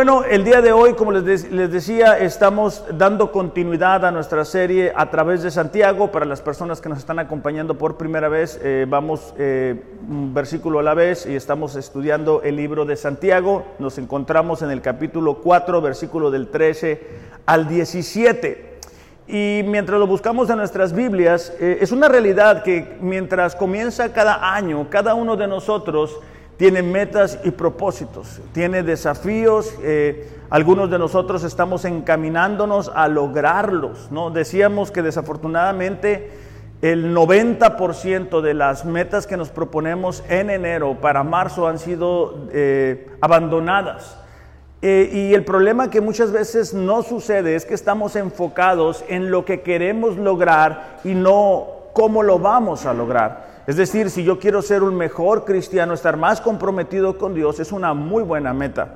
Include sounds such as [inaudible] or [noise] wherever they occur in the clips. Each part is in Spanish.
Bueno, el día de hoy, como les, les, decía, estamos dando continuidad a nuestra serie a través de Santiago. Para las personas que nos están acompañando por primera vez, eh, vamos eh, un versículo a la vez y estamos estudiando el libro de Santiago. Nos encontramos en el capítulo 4, versículo del 13 al 17. Y mientras lo buscamos en nuestras Biblias, eh, es una realidad que mientras comienza cada año, cada uno de nosotros, tiene metas y propósitos, tiene desafíos. Eh, algunos de nosotros estamos encaminándonos a lograrlos. ¿no? Decíamos que desafortunadamente el 90% de las metas que nos proponemos en enero para marzo han sido eh, abandonadas. Eh, y el problema que muchas veces no sucede es que estamos enfocados en lo que queremos lograr y no cómo lo vamos a lograr. Es decir, si yo quiero ser un mejor cristiano, estar más comprometido con Dios, es una muy buena meta.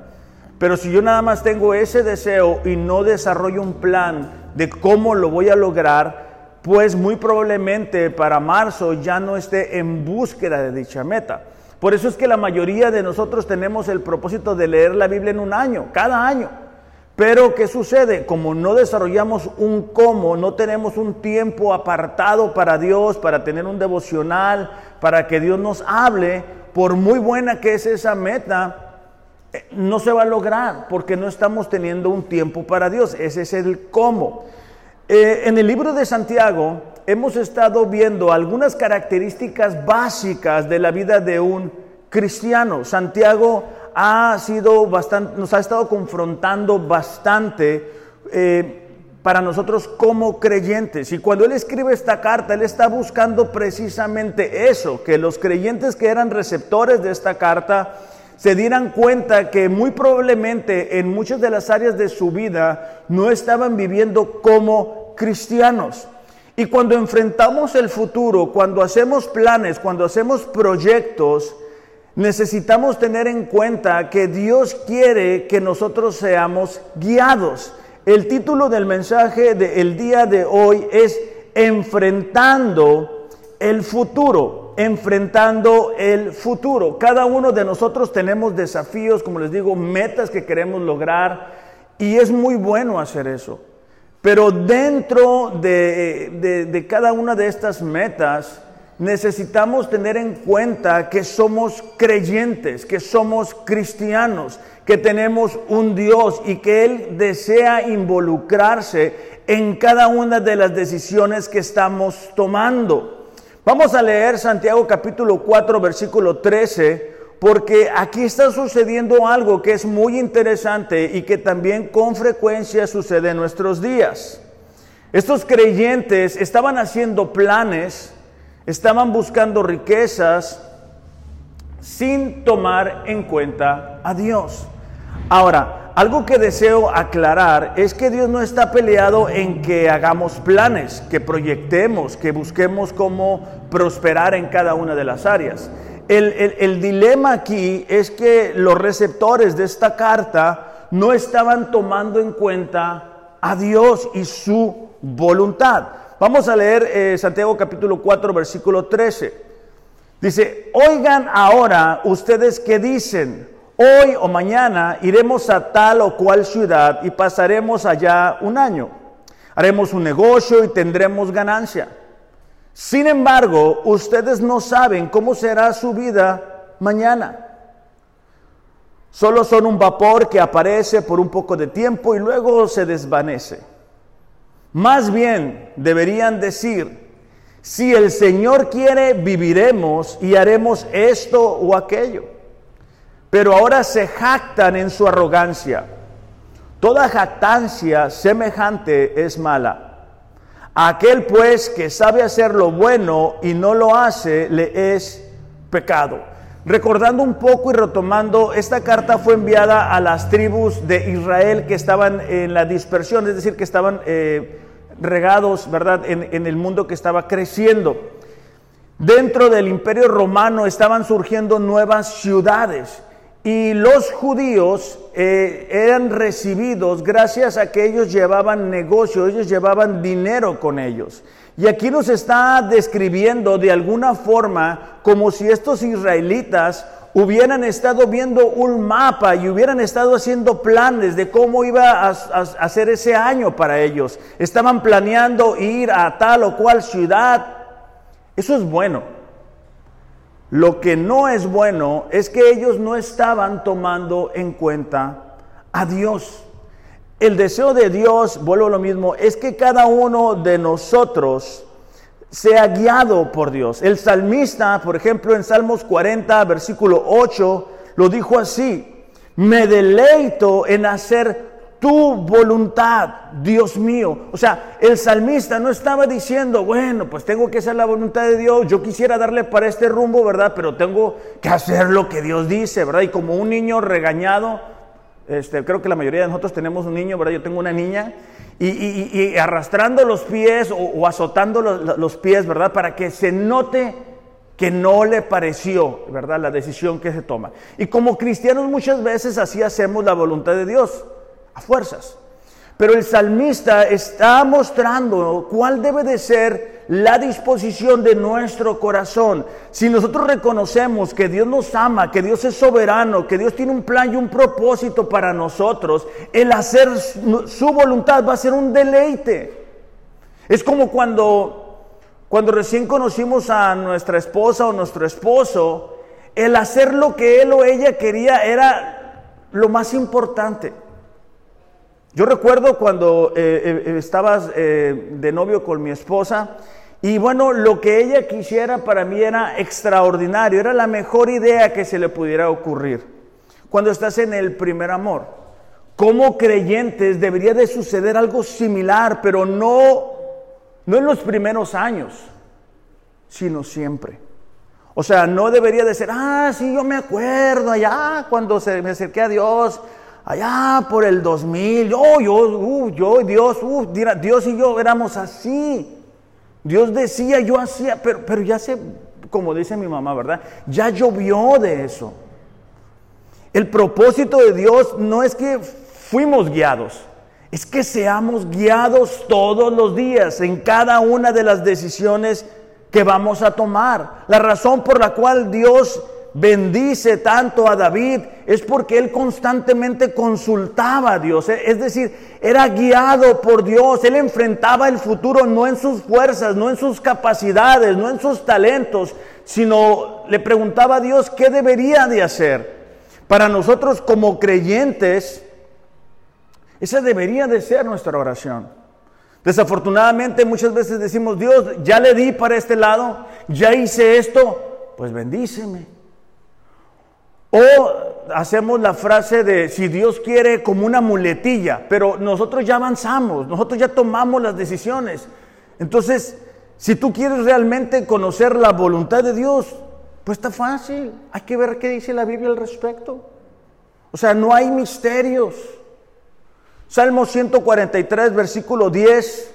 Pero si yo nada más tengo ese deseo y no desarrollo un plan de cómo lo voy a lograr, pues muy probablemente para marzo ya no esté en búsqueda de dicha meta. Por eso es que la mayoría de nosotros tenemos el propósito de leer la Biblia en un año, cada año. Pero ¿qué sucede? Como no desarrollamos un cómo, no tenemos un tiempo apartado para Dios, para tener un devocional, para que Dios nos hable, por muy buena que es esa meta, eh, no se va a lograr porque no estamos teniendo un tiempo para Dios. Ese es el cómo. Eh, en el libro de Santiago hemos estado viendo algunas características básicas de la vida de un cristiano. Santiago ha sido bastante, nos ha estado confrontando bastante eh, para nosotros como creyentes. Y cuando él escribe esta carta, él está buscando precisamente eso, que los creyentes que eran receptores de esta carta se dieran cuenta que muy probablemente en muchas de las áreas de su vida no estaban viviendo como cristianos. Y cuando enfrentamos el futuro, cuando hacemos planes, cuando hacemos proyectos, necesitamos tener en cuenta que Dios quiere que nosotros seamos guiados. El título del mensaje del día de hoy es Enfrentando el futuro, enfrentando el futuro. Cada uno de nosotros tenemos desafíos, como les digo, metas que queremos lograr y es muy bueno hacer eso. Pero dentro de, de cada una de estas metas, necesitamos tener en cuenta que somos creyentes, que somos cristianos, que tenemos un Dios y que Él desea involucrarse en cada una de las decisiones que estamos tomando. Vamos a leer Santiago capítulo 4 versículo 13 porque aquí está sucediendo algo que es muy interesante y que también con frecuencia sucede en nuestros días. Estos creyentes estaban haciendo planes, Estaban buscando riquezas sin tomar en cuenta a Dios. Ahora, algo que deseo aclarar es que Dios no está peleado en que hagamos planes, que proyectemos, que busquemos cómo prosperar en cada una de las áreas. El, el, dilema aquí es que los receptores de esta carta no estaban tomando en cuenta a Dios y su voluntad. Vamos a leer eh, Santiago capítulo 4, versículo 13. Dice, oigan ahora ustedes que dicen, hoy o mañana iremos a tal o cual ciudad y pasaremos allá un año. Haremos un negocio y tendremos ganancia. Sin embargo, ustedes no saben cómo será su vida mañana. Solo son un vapor que aparece por un poco de tiempo y luego se desvanece. Más bien deberían decir, si el Señor quiere, viviremos y haremos esto o aquello. Pero ahora se jactan en su arrogancia. Toda jactancia semejante es mala. Aquel pues que sabe hacer lo bueno y no lo hace, le es pecado. Recordando un poco y retomando, esta carta fue enviada a las tribus de Israel que estaban en la dispersión, es decir, que estaban eh, regados, ¿verdad?, en, el mundo que estaba creciendo. Dentro del imperio romano estaban surgiendo nuevas ciudades y los judíos eh, eran recibidos gracias a que ellos llevaban negocio, ellos llevaban dinero con ellos. Y aquí nos está describiendo de alguna forma como si estos israelitas hubieran estado viendo un mapa y hubieran estado haciendo planes de cómo iba a, hacer ese año para ellos. Estaban planeando ir a tal o cual ciudad. Eso es bueno. Lo que no es bueno es que ellos no estaban tomando en cuenta a Dios. El deseo de Dios, vuelvo a lo mismo, es que cada uno de nosotros sea guiado por Dios. El salmista, por ejemplo, en Salmos 40, versículo 8, lo dijo así, me deleito en hacer tu voluntad, Dios mío. O sea, el salmista no estaba diciendo, bueno, pues tengo que hacer la voluntad de Dios, yo quisiera darle para este rumbo, ¿verdad? Pero tengo que hacer lo que Dios dice, ¿verdad? Y como un niño regañado, este, creo que la mayoría de nosotros tenemos un niño, ¿verdad? Yo tengo una niña y, arrastrando los pies o, azotando los, los, pies, ¿verdad? Para que se note que no le pareció, ¿verdad? La decisión que se toma. Y como cristianos muchas veces así hacemos la voluntad de Dios, a fuerzas. Pero el salmista está mostrando cuál debe de ser la disposición de nuestro corazón. Si nosotros reconocemos que Dios nos ama, que Dios es soberano, que Dios tiene un plan y un propósito para nosotros, el hacer su voluntad va a ser un deleite. Es como cuando, cuando recién conocimos a nuestra esposa o nuestro esposo, el hacer lo que él o ella quería era lo más importante. Yo recuerdo cuando eh, eh, estabas eh, de novio con mi esposa y bueno, lo que ella quisiera para mí era extraordinario, era la mejor idea que se le pudiera ocurrir. Cuando estás en el primer amor, como creyentes debería de suceder algo similar, pero no, no en los primeros años, sino siempre. O sea, no debería de ser, ah, sí, yo me acuerdo allá cuando se me acerqué a Dios, allá por el 2000, yo, yo, uh, yo, Dios, uh, Dios y yo éramos así. Dios decía, yo hacía, pero, pero ya sé, como dice mi mamá, ¿verdad? Ya llovió de eso. El propósito de Dios no es que fuimos guiados, es que seamos guiados todos los días en cada una de las decisiones que vamos a tomar. La razón por la cual Dios bendice tanto a David es porque él constantemente consultaba a Dios, es decir, era guiado por Dios, él enfrentaba el futuro no en sus fuerzas, no en sus capacidades, no en sus talentos, sino le preguntaba a Dios qué debería de hacer. Para nosotros como creyentes, esa debería de ser nuestra oración. Desafortunadamente muchas veces decimos, Dios, ya le di para este lado, ya hice esto, pues bendíceme. O hacemos la frase de si Dios quiere como una muletilla, pero nosotros ya avanzamos, nosotros ya tomamos las decisiones. Entonces, si tú quieres realmente conocer la voluntad de Dios, pues está fácil. Hay que ver qué dice la Biblia al respecto. O sea, no hay misterios. Salmo 143, versículo 10.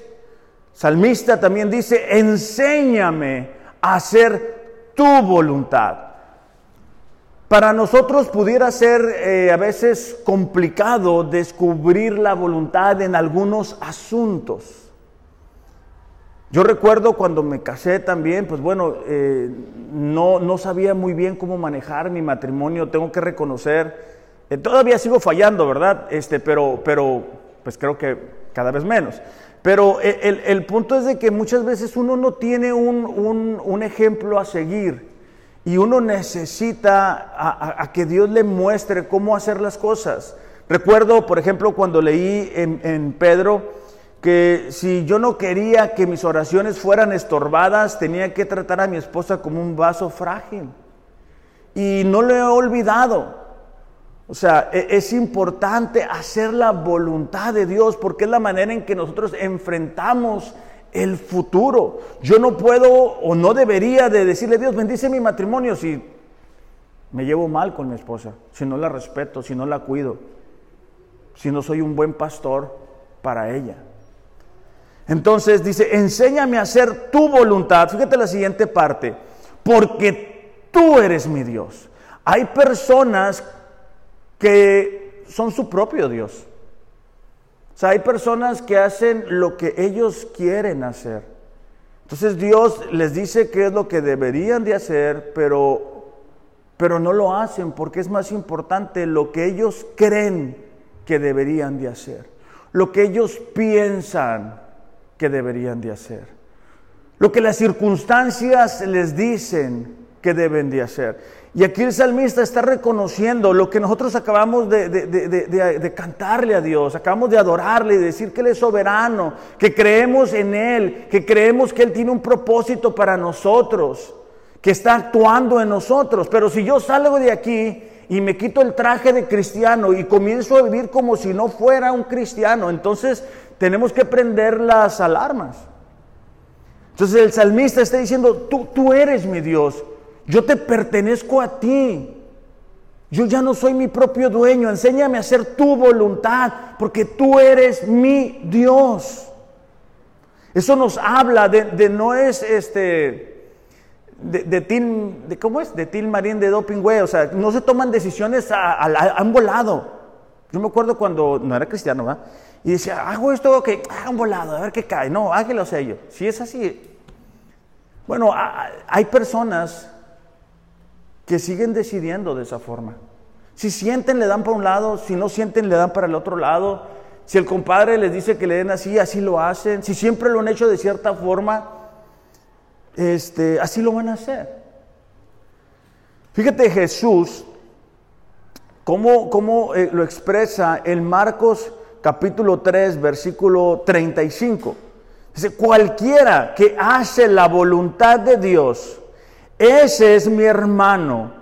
Salmista también dice, enséñame a hacer tu voluntad. Para nosotros pudiera ser eh, a veces complicado descubrir la voluntad en algunos asuntos. Yo recuerdo cuando me casé también, pues bueno, eh, no, no, sabía muy bien cómo manejar mi matrimonio, tengo que reconocer, eh, todavía sigo fallando, ¿verdad? Este, pero, pero pues creo que cada vez menos. Pero el, punto es de que muchas veces uno no tiene un, un ejemplo a seguir. Y uno necesita a, que Dios le muestre cómo hacer las cosas. Recuerdo, por ejemplo, cuando leí en, en Pedro que si yo no quería que mis oraciones fueran estorbadas, tenía que tratar a mi esposa como un vaso frágil. Y no lo he olvidado. O sea, e, es importante hacer la voluntad de Dios porque es la manera en que nosotros enfrentamos el futuro. Yo no puedo o no debería de decirle, Dios, bendice mi matrimonio si me llevo mal con mi esposa, si no la respeto, si no la cuido, si no soy un buen pastor para ella. Entonces dice, enséñame a hacer tu voluntad. Fíjate la siguiente parte, porque tú eres mi Dios. Hay personas que son su propio Dios hay personas que hacen lo que ellos quieren hacer. Entonces Dios les dice qué es lo que deberían de hacer, pero pero no lo hacen porque es más importante lo que ellos creen que deberían de hacer, lo que ellos piensan que deberían de hacer, lo que las circunstancias les dicen que deben de hacer. Y aquí el salmista está reconociendo lo que nosotros acabamos de, cantarle a Dios, acabamos de adorarle y decir que Él es soberano, que creemos en Él, que creemos que Él tiene un propósito para nosotros, que está actuando en nosotros. Pero si yo salgo de aquí y me quito el traje de cristiano y comienzo a vivir como si no fuera un cristiano, entonces tenemos que prender las alarmas. Entonces el salmista está diciendo, tú, tú eres mi Dios, yo te pertenezco a ti. Yo ya no soy mi propio dueño. Enséñame a hacer tu voluntad, porque tú eres mi Dios. Eso nos habla de, no es este, de, de, de, ¿cómo es? De Til Marín de Doping, güey. O sea, no se toman decisiones a, a, un volado. Yo me acuerdo cuando no era cristiano, ¿va? Y decía, hago esto, ok, haga un volado, a ver qué cae. No, hágalo sello. Si es así. Bueno, hay personas que siguen decidiendo de esa forma. Si sienten, le dan para un lado, si no sienten, le dan para el otro lado. Si el compadre les dice que le den así, así lo hacen. Si siempre lo han hecho de cierta forma, este, así lo van a hacer. Fíjate Jesús, cómo, cómo eh, lo expresa en Marcos capítulo 3, versículo 35. Dice, cualquiera que hace la voluntad de Dios, ese es mi hermano,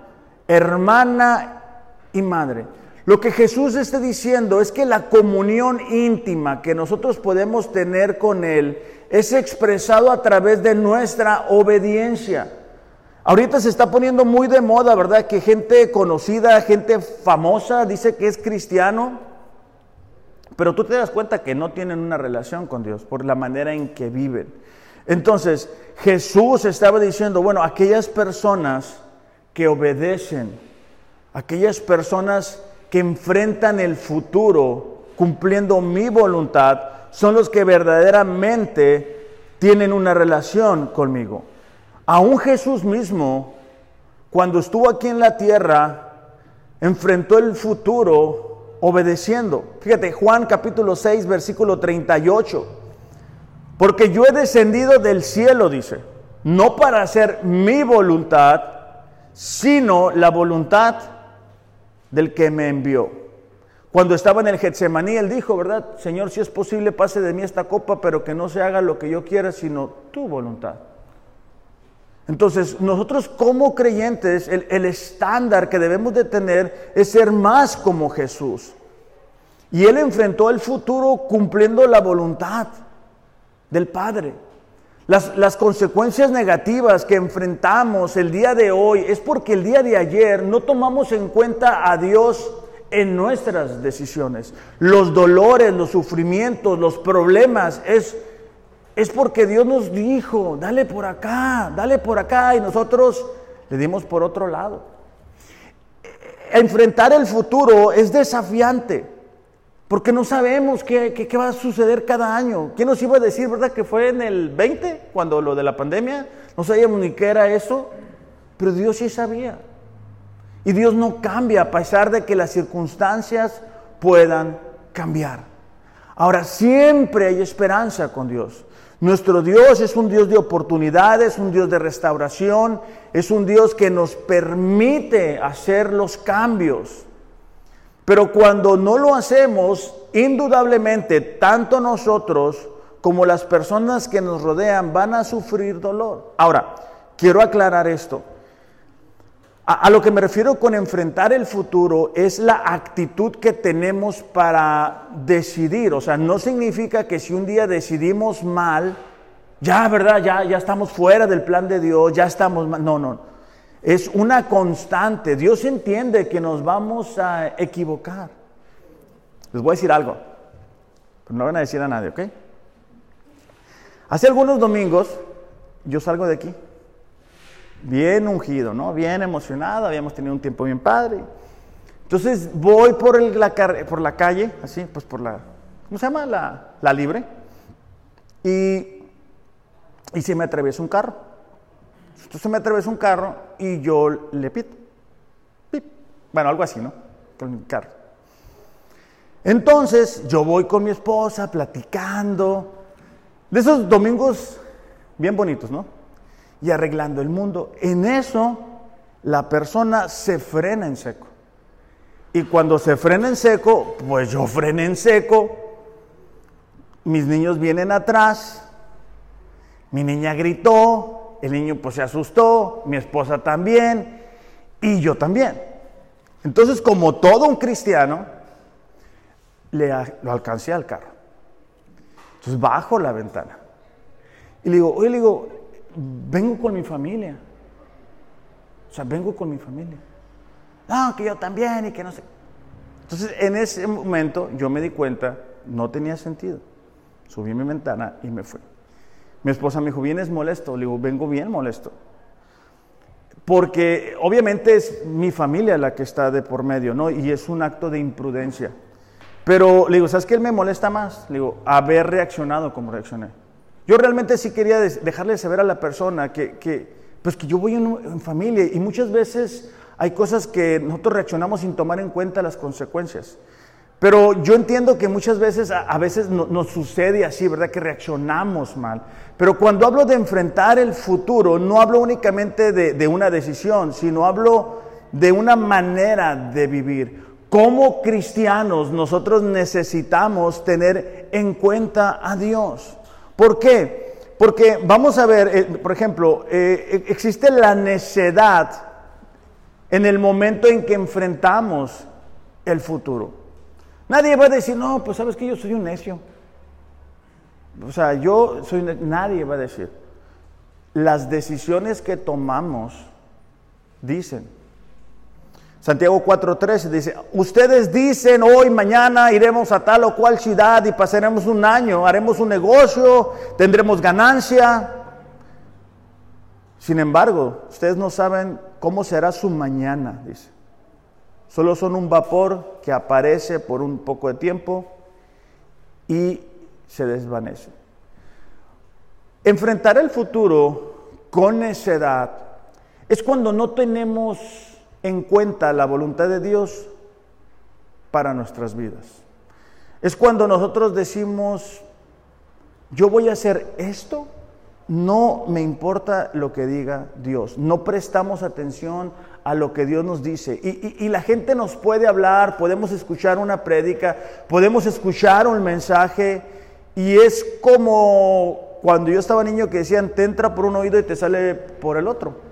hermana y madre. Lo que Jesús está diciendo es que la comunión íntima que nosotros podemos tener con Él es expresado a través de nuestra obediencia. Ahorita se está poniendo muy de moda, ¿verdad? Que gente conocida, gente famosa dice que es cristiano, pero tú te das cuenta que no tienen una relación con Dios por la manera en que viven. Entonces, Jesús estaba diciendo, bueno, aquellas personas que obedecen, aquellas personas que enfrentan el futuro cumpliendo mi voluntad, son los que verdaderamente tienen una relación conmigo. Aún Jesús mismo, cuando estuvo aquí en la tierra, enfrentó el futuro obedeciendo. Fíjate, Juan capítulo 6, versículo 38. Porque yo he descendido del cielo, dice, no para hacer mi voluntad, sino la voluntad del que me envió. Cuando estaba en el Getsemaní, él dijo, ¿verdad? Señor, si es posible, pase de mí esta copa, pero que no se haga lo que yo quiera, sino tu voluntad. Entonces, nosotros como creyentes, el, el, estándar que debemos de tener es ser más como Jesús. Y él enfrentó el futuro cumpliendo la voluntad del Padre. Las, consecuencias negativas que enfrentamos el día de hoy es porque el día de ayer no tomamos en cuenta a Dios en nuestras decisiones. Los dolores, los sufrimientos, los problemas, es, es porque Dios nos dijo, dale por acá, dale por acá, y nosotros le dimos por otro lado. Enfrentar el futuro es desafiante. Porque no sabemos qué, va a suceder cada año. ¿Quién nos iba a decir, verdad, que fue en el 20, cuando lo de la pandemia? No sabíamos ni qué era eso, pero Dios sí sabía. Y Dios no cambia a pesar de que las circunstancias puedan cambiar. Ahora, siempre hay esperanza con Dios. Nuestro Dios es un Dios de oportunidades, un Dios de restauración, es un Dios que nos permite hacer los cambios. Pero cuando no lo hacemos, indudablemente, tanto nosotros como las personas que nos rodean van a sufrir dolor. Ahora, quiero aclarar esto. A, lo que me refiero con enfrentar el futuro es la actitud que tenemos para decidir. O sea, no significa que si un día decidimos mal, ya, ¿verdad? Ya, ya estamos fuera del plan de Dios, ya estamos mal. No, no. Es una constante. Dios entiende que nos vamos a equivocar. Les voy a decir algo, pero no van a decir a nadie, ¿ok? Hace algunos domingos yo salgo de aquí, bien ungido, ¿no? Bien emocionado, habíamos tenido un tiempo bien padre. Entonces voy por, la, calle, así, pues por la, ¿cómo se llama? La, la libre. Y, y se me atraviesa un carro. Entonces me atravesó un carro y yo le pito. Bueno, algo así, ¿no? Con mi carro. Entonces yo voy con mi esposa platicando, de esos domingos bien bonitos, ¿no? Y arreglando el mundo. En eso la persona se frena en seco. Y cuando se frena en seco, pues yo frené en seco. Mis niños vienen atrás. Mi niña gritó, el niño pues se asustó, mi esposa también y yo también. Entonces, como todo un cristiano, le, lo alcancé al carro. Entonces bajo la ventana. Y le digo, oye, le digo, vengo con mi familia. O sea, vengo con mi familia. No, que yo también y que no sé. Entonces, en ese momento yo me di cuenta, no tenía sentido. Subí mi ventana y me fui. Mi esposa me dijo, ¿vienes molesto? Le digo, vengo bien molesto. Porque obviamente es mi familia la que está de por medio, ¿no? Y es un acto de imprudencia. Pero le digo, ¿sabes qué me molesta más? Le digo, haber reaccionado como reaccioné. Yo realmente sí quería dejarle saber a la persona que, pues que yo voy en, familia y muchas veces hay cosas que nosotros reaccionamos sin tomar en cuenta las consecuencias. Pero yo entiendo que muchas veces, a, veces nos sucede así, ¿verdad? Que reaccionamos mal. Pero cuando hablo de enfrentar el futuro, no hablo únicamente de, una decisión, sino hablo de una manera de vivir. Como cristianos nosotros necesitamos tener en cuenta a Dios. ¿Por qué? Porque vamos a ver, eh, por ejemplo, eh, existe la necedad en el momento en que enfrentamos el futuro. Nadie va a decir, no, pues sabes que yo soy un necio. O sea, yo soy, nadie va a decir. Las decisiones que tomamos dicen. Santiago 4:13 dice, ustedes dicen hoy, mañana iremos a tal o cual ciudad y pasaremos un año, haremos un negocio, tendremos ganancia. Sin embargo, ustedes no saben cómo será su mañana, dice. Solo son un vapor que aparece por un poco de tiempo y se desvanece. Enfrentar el futuro con necedad es cuando no tenemos en cuenta la voluntad de Dios para nuestras vidas. Es cuando nosotros decimos, yo voy a hacer esto, no me importa lo que diga Dios, no prestamos atención a lo que Dios nos dice. Y, la gente nos puede hablar, podemos escuchar una prédica, podemos escuchar un mensaje, y es como cuando yo estaba niño que decían, te entra por un oído y te sale por el otro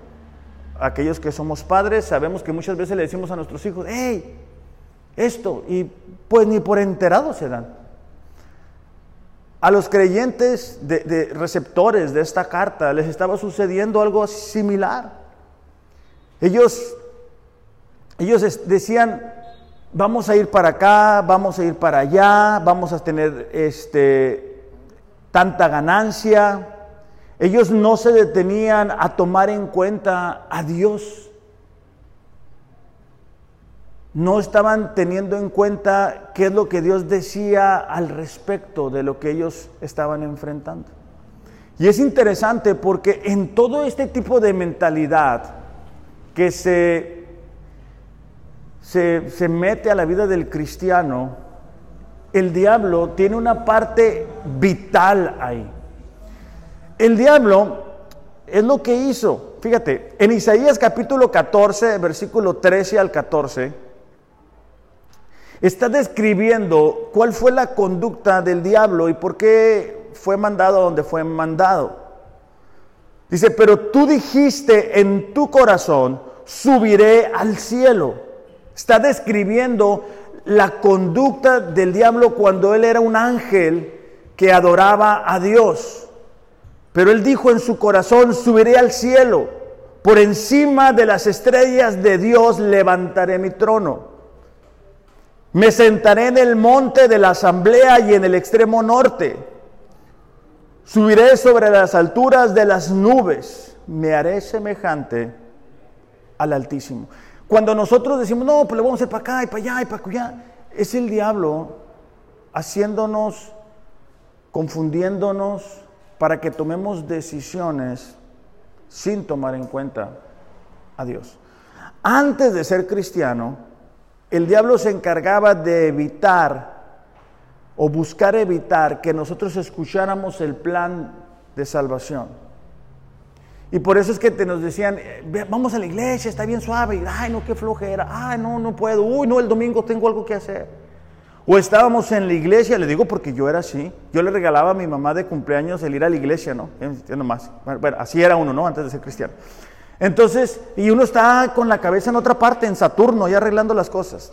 aquellos que somos padres sabemos que muchas veces le decimos a nuestros hijos, hey, esto, y pues ni por enterado se dan. A los creyentes de, receptores de esta carta les estaba sucediendo algo similar. Ellos, ellos decían, vamos a ir para acá, vamos a ir para allá, vamos a tener este, tanta ganancia, ellos no se detenían a tomar en cuenta a Dios. No estaban teniendo en cuenta qué es lo que Dios decía al respecto de lo que ellos estaban enfrentando. Y es interesante porque en todo este tipo de mentalidad que se, se, se mete a la vida del cristiano, el diablo tiene una parte vital ahí. El diablo es lo que hizo. Fíjate, en Isaías capítulo 14, versículo 13 al 14, está describiendo cuál fue la conducta del diablo y por qué fue mandado donde fue mandado. Dice, pero tú dijiste en tu corazón, subiré al cielo. Está describiendo la conducta del diablo cuando él era un ángel que adoraba a Dios. Pero él dijo en su corazón, subiré al cielo, por encima de las estrellas de Dios levantaré mi trono. Me sentaré en el monte de la asamblea y en el extremo norte. Subiré sobre las alturas de las nubes. Me haré semejante al Altísimo. Cuando nosotros decimos, no, pues le vamos a ir para acá y para allá y para allá, es el diablo haciéndonos, confundiéndonos, para que tomemos decisiones sin tomar en cuenta a Dios. Antes de ser cristiano, el diablo se encargaba de evitar o buscar evitar que nosotros escucháramos el plan de salvación. Y por eso es que te nos decían, eh, vamos a la iglesia, está bien suave, ay no, qué flojera, ay no, no puedo, uy no, el domingo tengo algo que hacer. O estábamos en la iglesia, le digo porque yo era así, yo le regalaba a mi mamá de cumpleaños el ir a la iglesia, ¿no? más. Bueno, así era uno, ¿no? Antes de ser cristiano. Entonces, y uno está con la cabeza en otra parte, en Saturno, ya arreglando las cosas.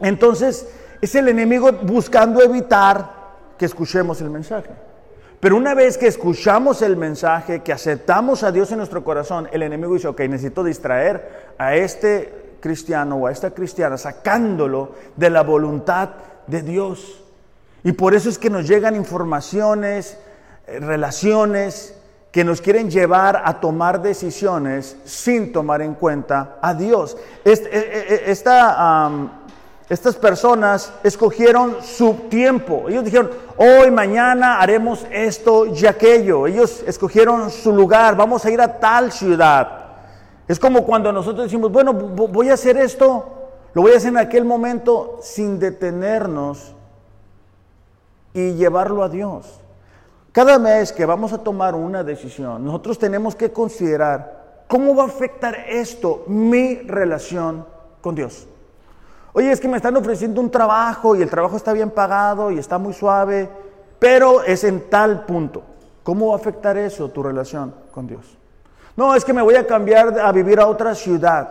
Entonces, es el enemigo buscando evitar que escuchemos el mensaje. Pero una vez que escuchamos el mensaje, que aceptamos a Dios en nuestro corazón, el enemigo dice, ok, necesito distraer a este cristiano o a esta cristiana, sacándolo de la voluntad de Dios. Y por eso es que nos llegan informaciones, eh, relaciones que nos quieren llevar a tomar decisiones sin tomar en cuenta a Dios. Eh, eh, esta, estas personas escogieron su tiempo. Ellos dijeron, hoy, mañana haremos esto y aquello. Ellos escogieron su lugar, vamos a ir a tal ciudad. Es como cuando nosotros decimos, bueno, voy a hacer esto, lo voy a hacer en aquel momento sin detenernos y llevarlo a Dios. Cada vez que vamos a tomar una decisión, nosotros tenemos que considerar cómo va a afectar esto mi relación con Dios. Oye, es que me están ofreciendo un trabajo y el trabajo está bien pagado y está muy suave, pero es en tal punto. ¿Cómo va a afectar eso tu relación con Dios? No, es que me voy a cambiar a vivir a otra ciudad.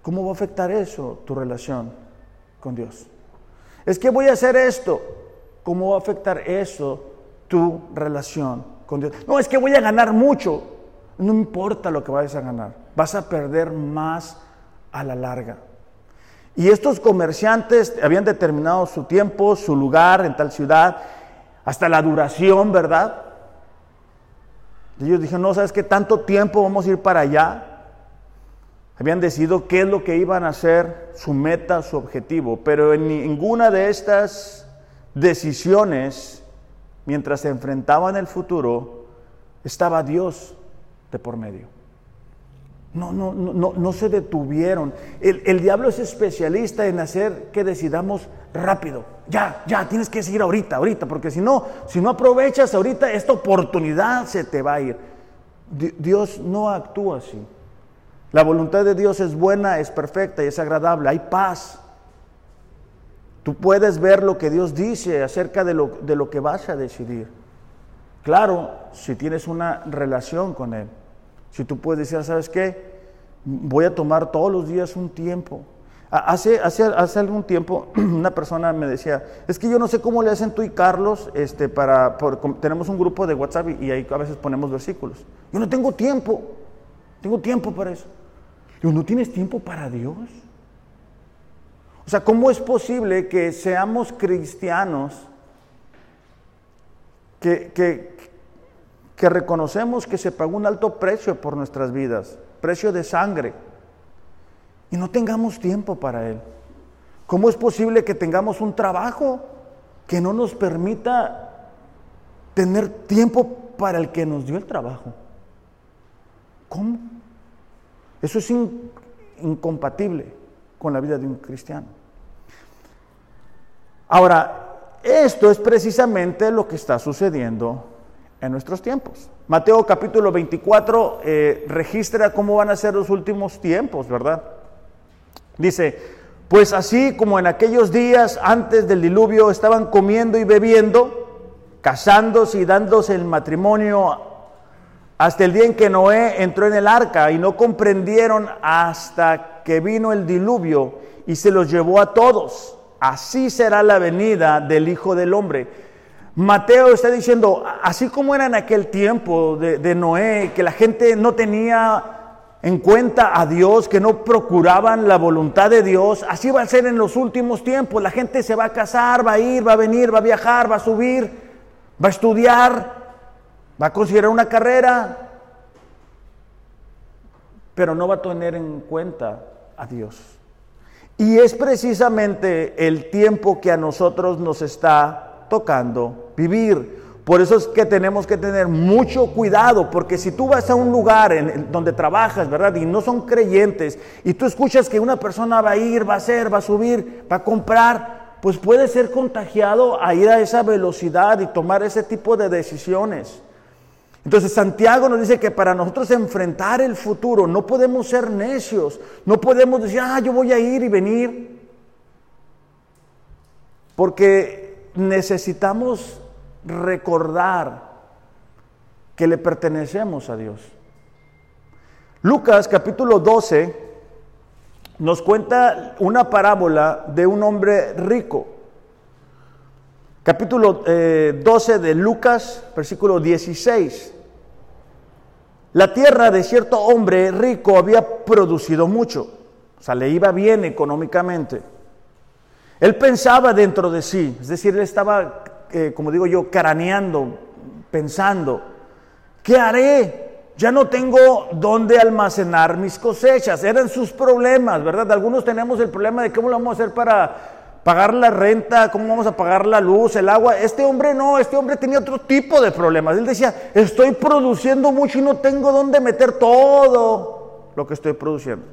¿Cómo va a afectar eso tu relación con Dios? Es que voy a hacer esto. ¿Cómo va a afectar eso tu relación con Dios? No, es que voy a ganar mucho. No importa lo que vayas a ganar. Vas a perder más a la larga. Y estos comerciantes habían determinado su tiempo, su lugar en tal ciudad, hasta la duración, ¿verdad? Ellos dijeron, no, ¿sabes qué? Tanto tiempo vamos a ir para allá. Habían decidido qué es lo que iban a hacer, su meta, su objetivo. Pero en ninguna de estas decisiones, mientras se enfrentaban el futuro, estaba Dios de por medio. No, no, no, no se detuvieron. El, diablo es especialista en hacer que decidamos rápido. Ya, ya, tienes que seguir ahorita, ahorita, porque si no, si no aprovechas ahorita, esta oportunidad se te va a ir. Dios no actúa así. La voluntad de Dios es buena, es perfecta y es agradable. Hay paz. Tú puedes ver lo que Dios dice acerca de lo, de lo que vas a decidir. Claro, si tienes una relación con Él. Si tú puedes decir, ¿sabes qué? Voy a tomar todos los días un tiempo. Hace, hace, hace algún tiempo [clears throat] una persona me decía, es que yo no sé cómo le hacen tú y Carlos, este, para, tenemos un grupo de WhatsApp y, ahí a veces ponemos versículos. Yo no tengo tiempo, tengo tiempo para eso. Yo ¿no tienes tiempo para Dios? O sea, ¿cómo es posible que seamos cristianos que, que, que reconocemos que se pagó un alto precio por nuestras vidas, precio de sangre, y no tengamos tiempo para Él. ¿Cómo es posible que tengamos un trabajo que no nos permita tener tiempo para el que nos dio el trabajo? ¿Cómo? Eso es incompatible con la vida de un cristiano. Ahora, esto es precisamente lo que está sucediendo en nuestros tiempos. Mateo capítulo 24 eh, registra cómo van a ser los últimos tiempos, ¿verdad? Dice, pues así como en aquellos días antes del diluvio estaban comiendo y bebiendo, casándose y dándose el matrimonio hasta el día en que Noé entró en el arca y no comprendieron hasta que vino el diluvio y se los llevó a todos. Así será la venida del Hijo del Hombre. Mateo está diciendo, así como era en aquel tiempo de, Noé, que la gente no tenía en cuenta a Dios, que no procuraban la voluntad de Dios, así va a ser en los últimos tiempos. La gente se va a casar, va a ir, va a venir, va a viajar, va a subir, va a estudiar, va a considerar una carrera, pero no va a tener en cuenta a Dios. Y es precisamente el tiempo que a nosotros nos está tocando vivir. Por eso es que tenemos que tener mucho cuidado, porque si tú vas a un lugar en, donde trabajas, ¿verdad? Y no son creyentes, y tú escuchas que una persona va a ir, va a hacer, va a subir, va a comprar, pues puede ser contagiado a ir a esa velocidad y tomar ese tipo de decisiones. Entonces Santiago nos dice que para nosotros enfrentar el futuro no podemos ser necios, no podemos decir, ah, yo voy a ir y venir, porque necesitamos recordar que le pertenecemos a Dios. Lucas capítulo 12 nos cuenta una parábola de un hombre rico. Capítulo 12 eh, de Lucas, versículo 16. La tierra de cierto hombre rico había producido mucho, o sea, le iba bien económicamente. Él pensaba dentro de sí, es decir, él estaba, eh, como digo yo, craneando, pensando, ¿qué haré? Ya no tengo dónde almacenar mis cosechas. Eran sus problemas, ¿verdad? Algunos tenemos el problema de cómo lo vamos a hacer para pagar la renta, cómo vamos a pagar la luz, el agua. Este hombre no, este hombre tenía otro tipo de problemas. Él decía, estoy produciendo mucho y no tengo dónde meter todo lo que estoy produciendo.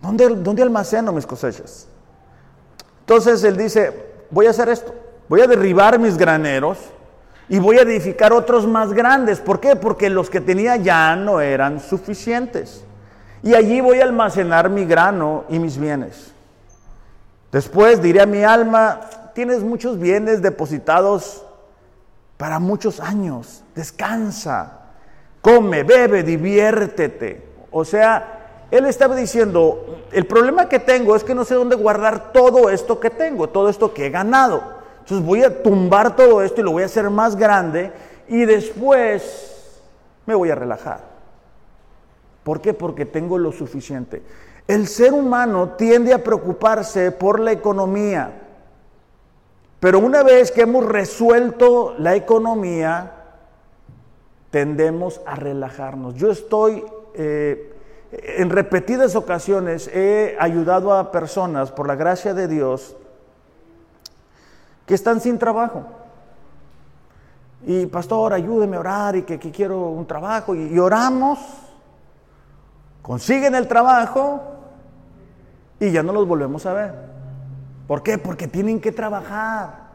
¿Dónde, dónde almaceno mis cosechas? Entonces él dice, voy a hacer esto, voy a derribar mis graneros y voy a edificar otros más grandes. ¿Por qué? Porque los que tenía ya no eran suficientes. Y allí voy a almacenar mi grano y mis bienes. Después diré a mi alma, tienes muchos bienes depositados para muchos años, descansa, come, bebe, diviértete. O sea, él estaba diciendo, el problema que tengo es que no sé dónde guardar todo esto que tengo, todo esto que he ganado. Entonces voy a tumbar todo esto y lo voy a hacer más grande y después me voy a relajar. ¿Por qué? Porque tengo lo suficiente. El ser humano tiende a preocuparse por la economía, pero una vez que hemos resuelto la economía, tendemos a relajarnos. Yo estoy, eh, en repetidas ocasiones, he ayudado a personas, por la gracia de Dios, que están sin trabajo. Y pastor, ayúdeme a orar y que, quiero un trabajo. y oramos, consiguen el trabajo y ya no los volvemos a ver. ¿Por qué? Porque tienen que trabajar.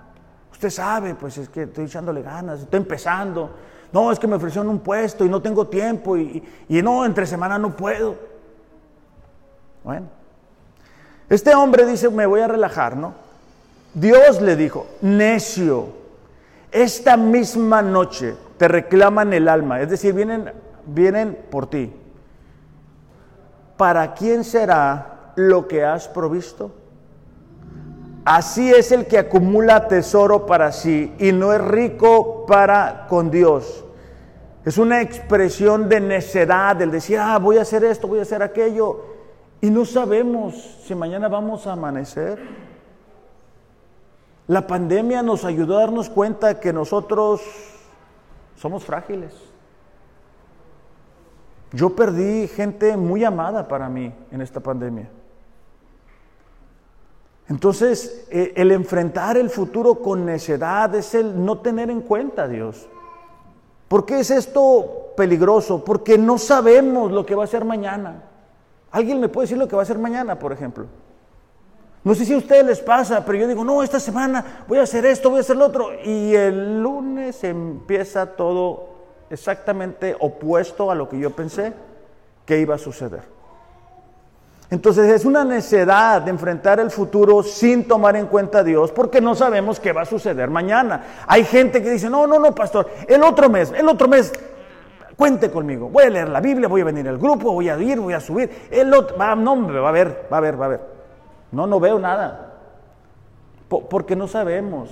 Usted sabe, pues es que estoy echándole ganas, estoy empezando. No, es que me ofrecieron un puesto y no tengo tiempo y, y no, entre semana no puedo. Bueno, este hombre dice, me voy a relajar, ¿no? Dios le dijo, necio, esta misma noche te reclaman el alma, es decir, vienen, vienen por ti. ¿Para quién será lo que has provisto? Así es el que acumula tesoro para sí y no es rico para con Dios. Es una expresión de necedad, el decir, ah, voy a hacer esto, voy a hacer aquello, y no sabemos si mañana vamos a amanecer. La pandemia nos ayudó a darnos cuenta que nosotros somos frágiles. Yo perdí gente muy amada para mí en esta pandemia. Entonces, eh, el enfrentar el futuro con necedad es el no tener en cuenta a Dios. ¿Por qué es esto peligroso? Porque no sabemos lo que va a ser mañana. ¿Alguien me puede decir lo que va a ser mañana, por ejemplo? No sé si a ustedes les pasa, pero yo digo, no, esta semana voy a hacer esto, voy a hacer lo otro. Y el lunes empieza todo exactamente opuesto a lo que yo pensé que iba a suceder. Entonces es una necedad de enfrentar el futuro sin tomar en cuenta a Dios porque no sabemos qué va a suceder mañana. Hay gente que dice, no, no, no, pastor, el otro mes, el otro mes, cuente conmigo, voy a leer la Biblia, voy a venir al grupo, voy a ir, voy a subir. El otro, va, no, va a ver, va a ver, va a ver. No, no veo nada. porque no sabemos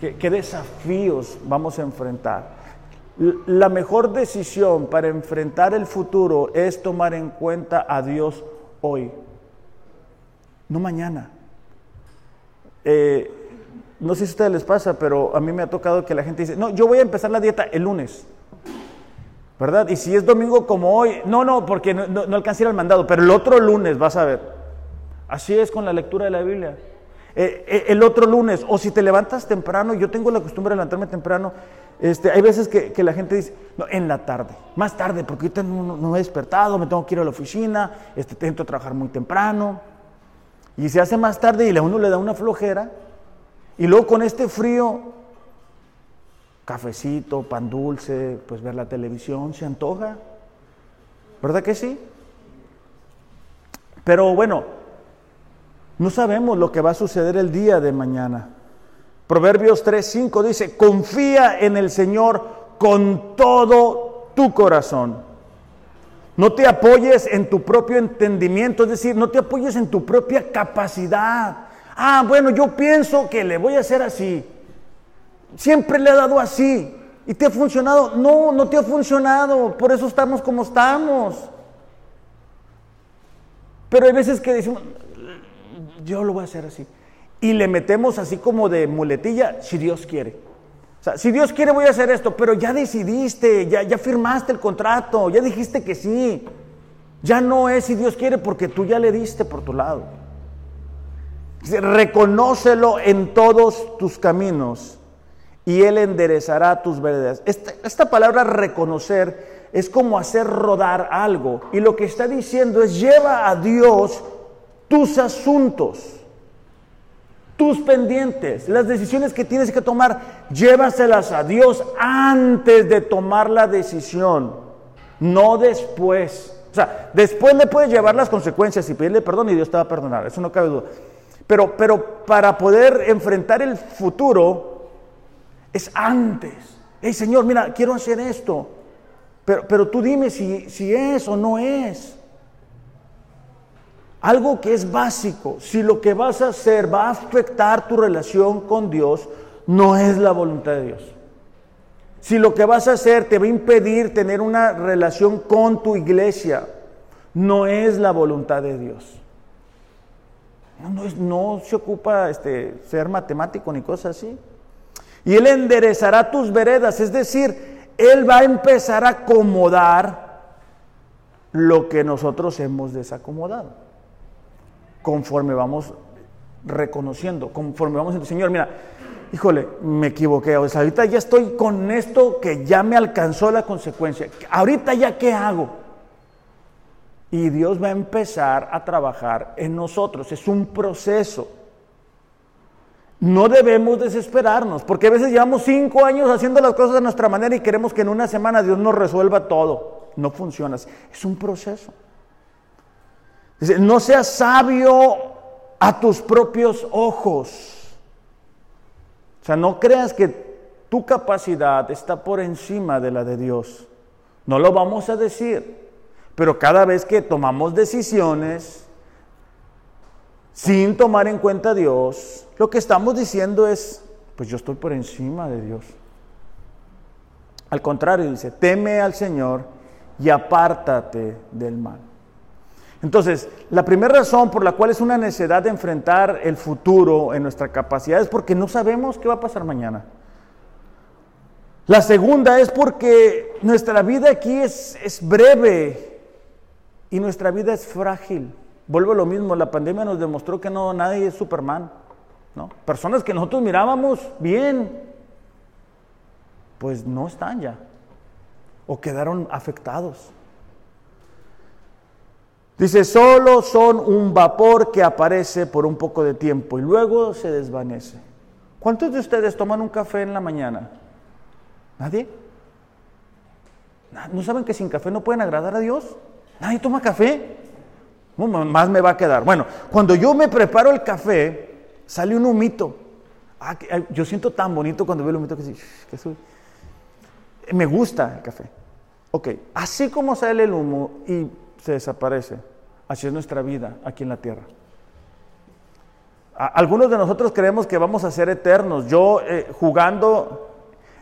qué, qué desafíos vamos a enfrentar. La mejor decisión para enfrentar el futuro es tomar en cuenta a Dios hoy, no mañana. Eh, no sé si a ustedes les pasa, pero a mí me ha tocado que la gente dice, no, yo voy a empezar la dieta el lunes. ¿Verdad? Y si es domingo como hoy, no, no, porque no, no, alcancé el mandado, pero el otro lunes vas a ver. Así es con la lectura de la Biblia. eh, eh, el otro lunes, o si te levantas temprano, yo tengo la costumbre de levantarme temprano, este, hay veces que, la gente dice, no, en la tarde, más tarde, porque ahorita no, he despertado, me tengo que ir a la oficina, este, tengo que trabajar muy temprano, y se hace más tarde y a uno le da una flojera, y luego con este frío, cafecito, pan dulce, pues ver la televisión, se antoja, ¿verdad que sí? Pero bueno, no sabemos lo que va a suceder el día de mañana. Proverbios 3:5 dice, confía en el Señor con todo tu corazón. No te apoyes en tu propio entendimiento, es decir, no te apoyes en tu propia capacidad. Ah, bueno, yo pienso que le voy a hacer así. Siempre le he dado así. ¿Y te ha funcionado? No, no te ha funcionado. Por eso estamos como estamos. Pero hay veces que decimos, yo lo voy a hacer así. Y le metemos así como de muletilla, si Dios quiere. O sea, si Dios quiere voy a hacer esto, pero ya decidiste, ya, ya firmaste el contrato, ya dijiste que sí. Ya no es si Dios quiere porque tú ya le diste por tu lado. Reconócelo en todos tus caminos y Él enderezará tus veredas. Esta, esta palabra reconocer es como hacer rodar algo. Y lo que está diciendo es lleva a Dios tus asuntos, tus pendientes, las decisiones que tienes que tomar, llévaselas a Dios antes de tomar la decisión, no después. O sea, después le puedes llevar las consecuencias y pedirle perdón y Dios te va a perdonar, eso no cabe duda. Pero, pero para poder enfrentar el futuro es antes. Hey Señor, mira, quiero hacer esto. Pero, pero tú dime si, si es o no es. Algo que es básico, si lo que vas a hacer va a afectar tu relación con Dios, no es la voluntad de Dios. Si lo que vas a hacer te va a impedir tener una relación con tu iglesia, no es la voluntad de Dios. No, se ocupa este, ser matemático ni cosas así. Y Él enderezará tus veredas, es decir, Él va a empezar a acomodar lo que nosotros hemos desacomodado conforme vamos reconociendo, conforme vamos diciendo, Señor, mira, híjole, me equivoqué, o ahorita ya estoy con esto que ya me alcanzó la consecuencia, ahorita ya qué hago. Y Dios va a empezar a trabajar en nosotros, es un proceso. No debemos desesperarnos, porque a veces llevamos cinco años haciendo las cosas de nuestra manera y queremos que en una semana Dios nos resuelva todo. No funciona es un proceso. Dice, no seas sabio a tus propios ojos. O sea, no creas que tu capacidad está por encima de la de Dios. No lo vamos a decir. Pero cada vez que tomamos decisiones sin tomar en cuenta a Dios, lo que estamos diciendo es, pues yo estoy por encima de Dios. Al contrario, dice, teme al Señor y apártate del mal. Entonces, la primera razón por la cual es una necesidad de enfrentar el futuro en nuestra capacidad es porque no sabemos qué va a pasar mañana. La segunda es porque nuestra vida aquí es, es breve y nuestra vida es frágil. Vuelvo a lo mismo, la pandemia nos demostró que no nadie es Superman. ¿no? Personas que nosotros mirábamos bien, pues no están ya o quedaron afectados. Dice, solo son un vapor que aparece por un poco de tiempo y luego se desvanece. ¿Cuántos de ustedes toman un café en la mañana? ¿Nadie? ¿No saben que sin café no pueden agradar a Dios? ¿Nadie toma café? más me va a quedar. Bueno, cuando yo me preparo el café, sale un humito. Ah, yo siento tan bonito cuando veo el humito que, sí, que me gusta el café. Ok, así como sale el humo y se desaparece. Así es nuestra vida aquí en la tierra. Algunos de nosotros creemos que vamos a ser eternos. Yo eh, jugando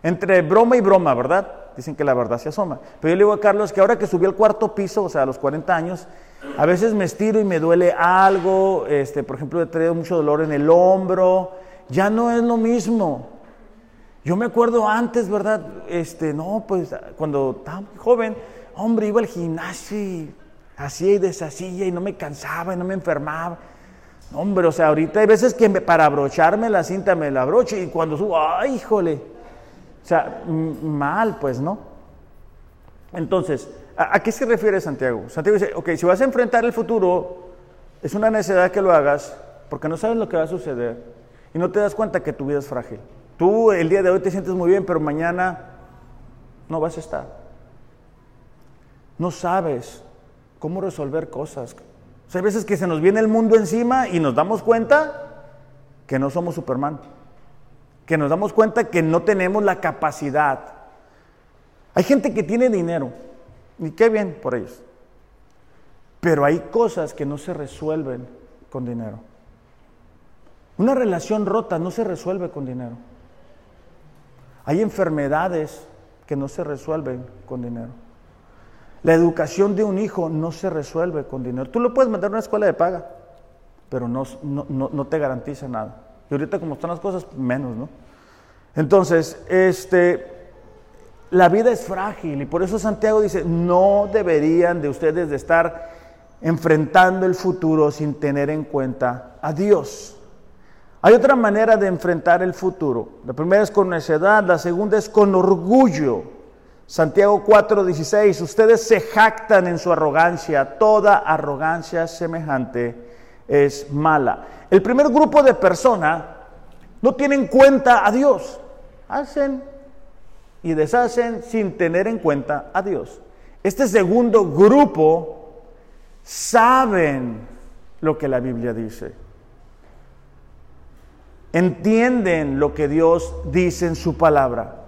entre broma y broma, ¿verdad? Dicen que la verdad se asoma. Pero yo le digo a Carlos que ahora que subí al cuarto piso, o sea, a los 40 años, a veces me estiro y me duele algo. Este, por ejemplo, he tenido mucho dolor en el hombro. Ya no es lo mismo. Yo me acuerdo antes, ¿verdad? Este, no, pues cuando estaba muy joven, hombre, iba al gimnasio y hacía y deshacía y no me cansaba y no me enfermaba. Hombre, o sea, ahorita hay veces que para abrocharme la cinta me la abrocho y cuando subo, ¡ay, híjole! O sea, mal, pues, ¿no? Entonces, ¿a, qué se refiere Santiago? Santiago dice, ok, si vas a enfrentar el futuro, es una necesidad que lo hagas porque no sabes lo que va a suceder y no te das cuenta que tu vida es frágil. Tú el día de hoy te sientes muy bien, pero mañana no vas a estar. No sabes cómo resolver cosas. Hay veces que se nos viene el mundo encima y nos damos cuenta que no somos Superman. Que nos damos cuenta que no tenemos la capacidad. Hay gente que tiene dinero. Y qué bien por ellos. Pero hay cosas que no se resuelven con dinero. Una relación rota no se resuelve con dinero. Hay enfermedades que no se resuelven con dinero. La educación de un hijo no se resuelve con dinero. Tú lo puedes mandar a una escuela de paga, pero no, no, te garantiza nada. Y ahorita como están las cosas, menos, ¿no? Entonces, este, la vida es frágil y por eso Santiago dice, no deberían de ustedes de estar enfrentando el futuro sin tener en cuenta a Dios. Hay otra manera de enfrentar el futuro. La primera es con necedad, la segunda es con orgullo. Santiago 4:16, ustedes se jactan en su arrogancia, toda arrogancia semejante es mala. El primer grupo de personas no tienen en cuenta a Dios, hacen y deshacen sin tener en cuenta a Dios. Este segundo grupo saben lo que la Biblia dice entienden lo que Dios dice en su palabra,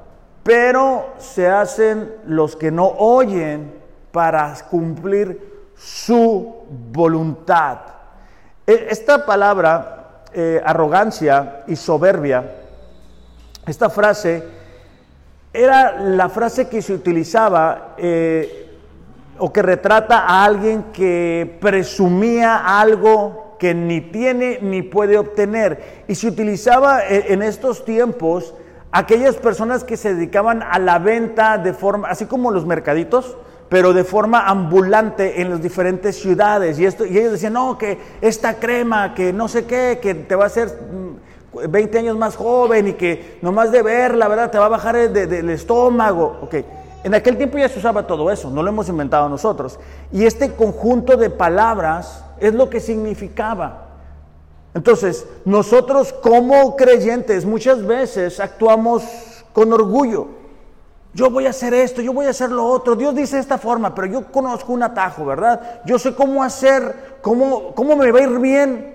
pero se hacen los que no oyen para cumplir su voluntad. E, esta palabra, eh, arrogancia y soberbia, esta frase era la frase que se utilizaba eh, o que retrata a alguien que presumía algo que ni tiene ni puede obtener. Y se utilizaba e, en estos tiempos aquellas personas que se dedicaban a la venta de forma, así como los mercaditos, pero de forma ambulante en las diferentes ciudades. Y, esto, y ellos decían, no, que esta crema, que no sé qué, que te va a hacer 20 mm, años más joven y que nomás de verla, ¿verdad? Te va a bajar el, del estómago. Ok, en aquel tiempo ya se usaba todo eso, no lo hemos inventado nosotros. Y este conjunto de palabras es lo que significaba. Entonces, nosotros como creyentes muchas veces actuamos con orgullo. Yo voy a hacer esto, yo voy a hacer lo otro. Dios dice esta forma, pero yo conozco un atajo, ¿verdad? Yo sé cómo hacer, cómo, cómo me va a ir bien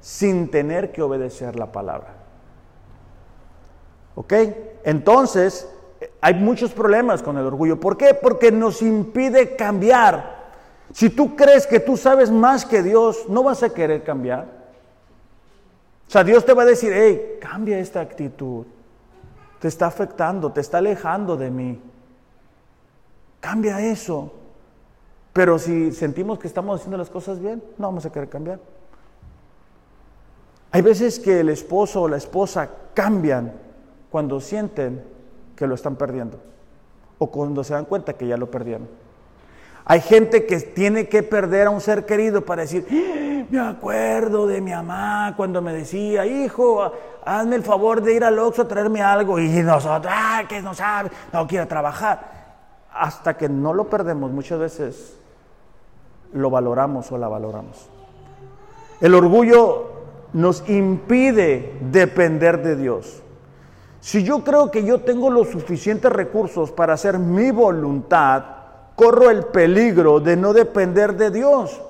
sin tener que obedecer la palabra. ¿Ok? Entonces, hay muchos problemas con el orgullo. ¿Por qué? Porque nos impide cambiar si tú crees que tú sabes más que Dios, no vas a querer cambiar. O sea, Dios te va a decir, hey, cambia esta actitud. Te está afectando, te está alejando de mí. Cambia eso. Pero si sentimos que estamos haciendo las cosas bien, no vamos a querer cambiar. Hay veces que el esposo o la esposa cambian cuando sienten que lo están perdiendo o cuando se dan cuenta que ya lo perdieron. Hay gente que tiene que perder a un ser querido para decir, ¡Ah! me acuerdo de mi mamá cuando me decía, hijo, hazme el favor de ir al Oxxo a traerme algo. Y nosotros, ah, que no sabe, no quiere trabajar. Hasta que no lo perdemos, muchas veces lo valoramos o la valoramos. El orgullo nos impide depender de Dios. Si yo creo que yo tengo los suficientes recursos para hacer mi voluntad, corro el peligro de no depender de Dios.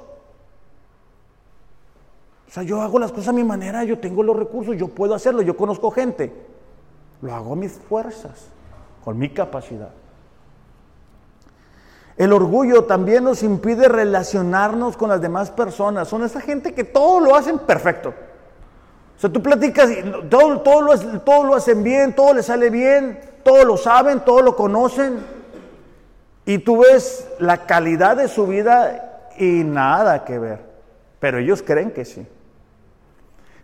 O sea, yo hago las cosas a mi manera, yo tengo los recursos, yo puedo hacerlo, yo conozco gente. Lo hago a mis fuerzas, con mi capacidad. El orgullo también nos impide relacionarnos con las demás personas. Son esa gente que todo lo hacen perfecto. O sea, tú platicas y todo, todo, lo, todo lo hacen bien, todo le sale bien, todo lo saben, todo lo conocen. Y tú ves la calidad de su vida y nada que ver. Pero ellos creen que sí.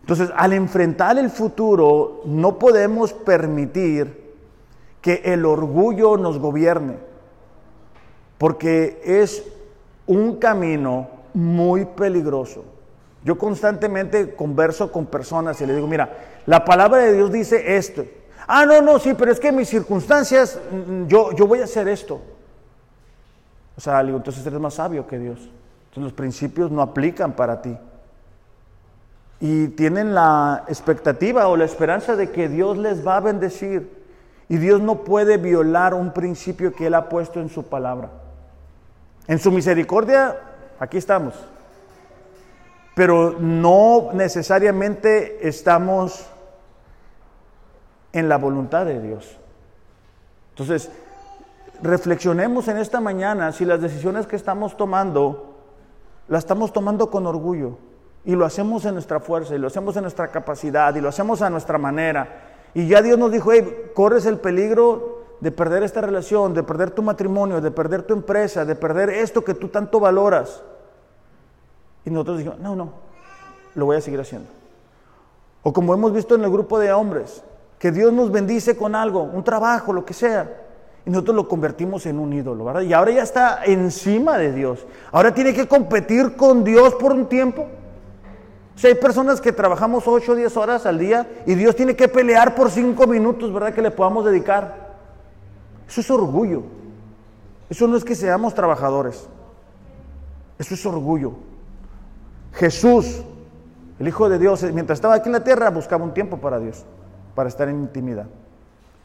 Entonces, al enfrentar el futuro, no podemos permitir que el orgullo nos gobierne. Porque es un camino muy peligroso. Yo constantemente converso con personas y le digo, mira, la palabra de Dios dice esto. Ah, no, no, sí, pero es que mis circunstancias, mm, yo, yo voy a hacer esto. O sea, digo, entonces eres más sabio que Dios. Entonces los principios no aplican para ti. Y tienen la expectativa o la esperanza de que Dios les va a bendecir. Y Dios no puede violar un principio que Él ha puesto en su palabra. En su misericordia, aquí estamos. Pero no necesariamente estamos en la voluntad de Dios. Entonces, reflexionemos en esta mañana si las decisiones que estamos tomando, las estamos tomando con orgullo y lo hacemos en nuestra fuerza y lo hacemos en nuestra capacidad y lo hacemos a nuestra manera. Y ya Dios nos dijo, hey, corres el peligro de perder esta relación, de perder tu matrimonio, de perder tu empresa, de perder esto que tú tanto valoras. Y nosotros dijimos, no, no, lo voy a seguir haciendo. O como hemos visto en el grupo de hombres, que Dios nos bendice con algo, un trabajo, lo que sea. Y nosotros lo convertimos en un ídolo, ¿verdad? Y ahora ya está encima de Dios. Ahora tiene que competir con Dios por un tiempo. O sea, hay personas que trabajamos 8 o 10 horas al día y Dios tiene que pelear por 5 minutos, ¿verdad? Que le podamos dedicar. Eso es orgullo. Eso no es que seamos trabajadores. Eso es orgullo. Jesús, el Hijo de Dios, mientras estaba aquí en la tierra, buscaba un tiempo para Dios para estar en intimidad.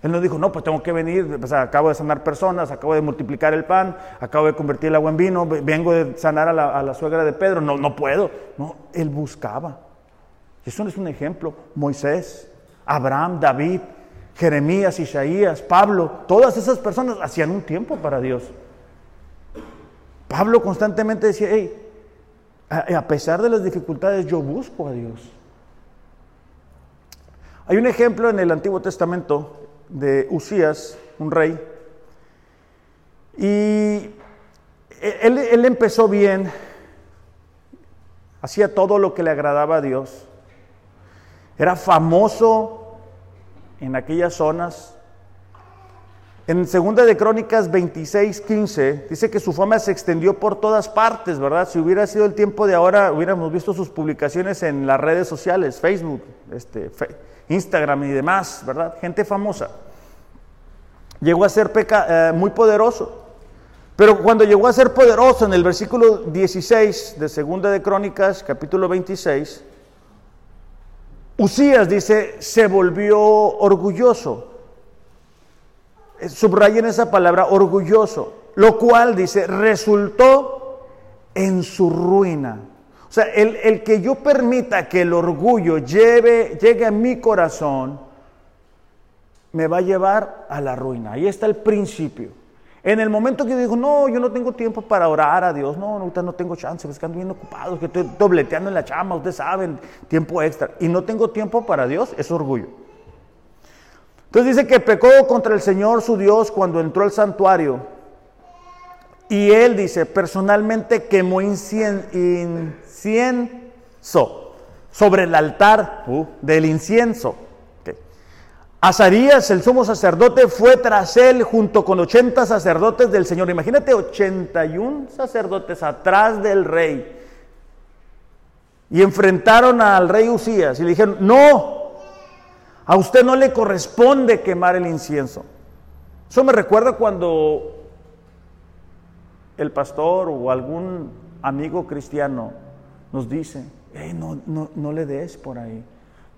Él no dijo, no, pues tengo que venir, acabo de sanar personas, acabo de multiplicar el pan, acabo de convertir el agua en vino, vengo de sanar a la, suegra de Pedro, no, no puedo. No, él buscaba. Eso es un ejemplo. Moisés, Abraham, David, Jeremías, Isaías, Pablo, todas esas personas hacían un tiempo para Dios. Pablo constantemente decía, hey, a pesar de las dificultades, yo busco a Dios. Hay un ejemplo en el Antiguo Testamento de Usías, un rey, y él, empezó bien, hacía todo lo que le agradaba a Dios, era famoso en aquellas zonas. En Segunda de Crónicas 26, 15, dice que su fama se extendió por todas partes, ¿verdad? Si hubiera sido el tiempo de ahora, hubiéramos visto sus publicaciones en las redes sociales, Facebook, este, Instagram y demás, ¿verdad? Gente famosa. Llegó a ser peca, eh, muy poderoso. Pero cuando llegó a ser poderoso en el versículo 16 de Segunda de Crónicas, capítulo 26, Usías dice, se volvió orgulloso. Eh, subrayen esa palabra, orgulloso, lo cual dice, resultó en su ruina. O sea, el, que yo permita que el orgullo lleve, llegue a mi corazón, me va a llevar a la ruina. Ahí está el principio. En el momento que yo digo, no, yo no tengo tiempo para orar a Dios, no, no tengo chance, es que ando bien ocupado, que estoy dobleteando en la chama, ustedes saben, tiempo extra, y no tengo tiempo para Dios, es orgullo. Entonces dice que pecó contra el Señor su Dios cuando entró al santuario y él dice, personalmente quemó incienso sobre el altar uh, del incienso. Azarías, el sumo sacerdote, fue tras él junto con 80 sacerdotes del Señor. Imagínate 81 sacerdotes atrás del rey. Y enfrentaron al rey Usías y le dijeron, no, a usted no le corresponde quemar el incienso. Eso me recuerda cuando el pastor o algún amigo cristiano nos dice, no, no, no le des por ahí,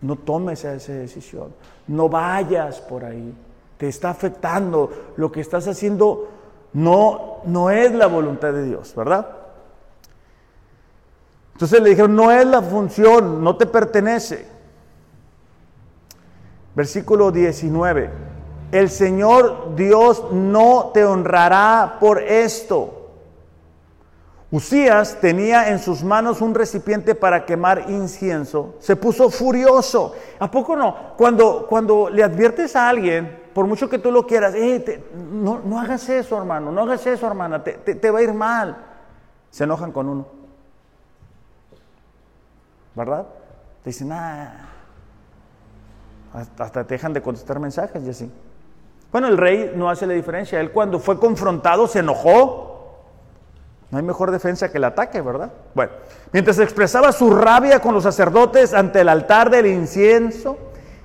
no tomes esa decisión, no vayas por ahí, te está afectando, lo que estás haciendo no, no es la voluntad de Dios, ¿verdad? Entonces le dijeron, no es la función, no te pertenece. Versículo 19, el Señor Dios no te honrará por esto Usías tenía en sus manos un recipiente para quemar incienso. Se puso furioso. ¿A poco no? Cuando, cuando le adviertes a alguien, por mucho que tú lo quieras, no, no, hagas eso, hermano, no hagas eso, hermana, te, te, va a ir mal. Se enojan con uno. ¿Verdad? Te dicen, ah, hasta te dejan de contestar mensajes y así. Bueno, el rey no hace la diferencia. Él cuando fue confrontado se enojó No hay mejor defensa que el ataque, ¿verdad? Bueno, mientras expresaba su rabia con los sacerdotes ante el altar del incienso,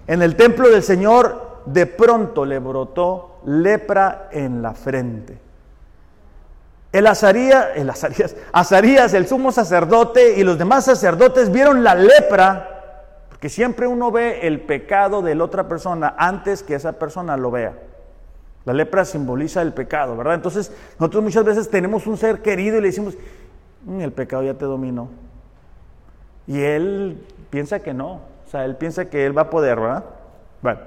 en el templo del Señor, de pronto le brotó lepra en la frente. El Azarías, el Azarías, Azarías, el sumo sacerdote y los demás sacerdotes vieron la lepra, porque siempre uno ve el pecado de la otra persona antes que esa persona lo vea. La lepra simboliza el pecado, ¿verdad? Entonces, nosotros muchas veces tenemos un ser querido y le decimos, mm, el pecado ya te dominó. Y él piensa que no, o sea, él piensa que él va a poder, ¿verdad? Bueno.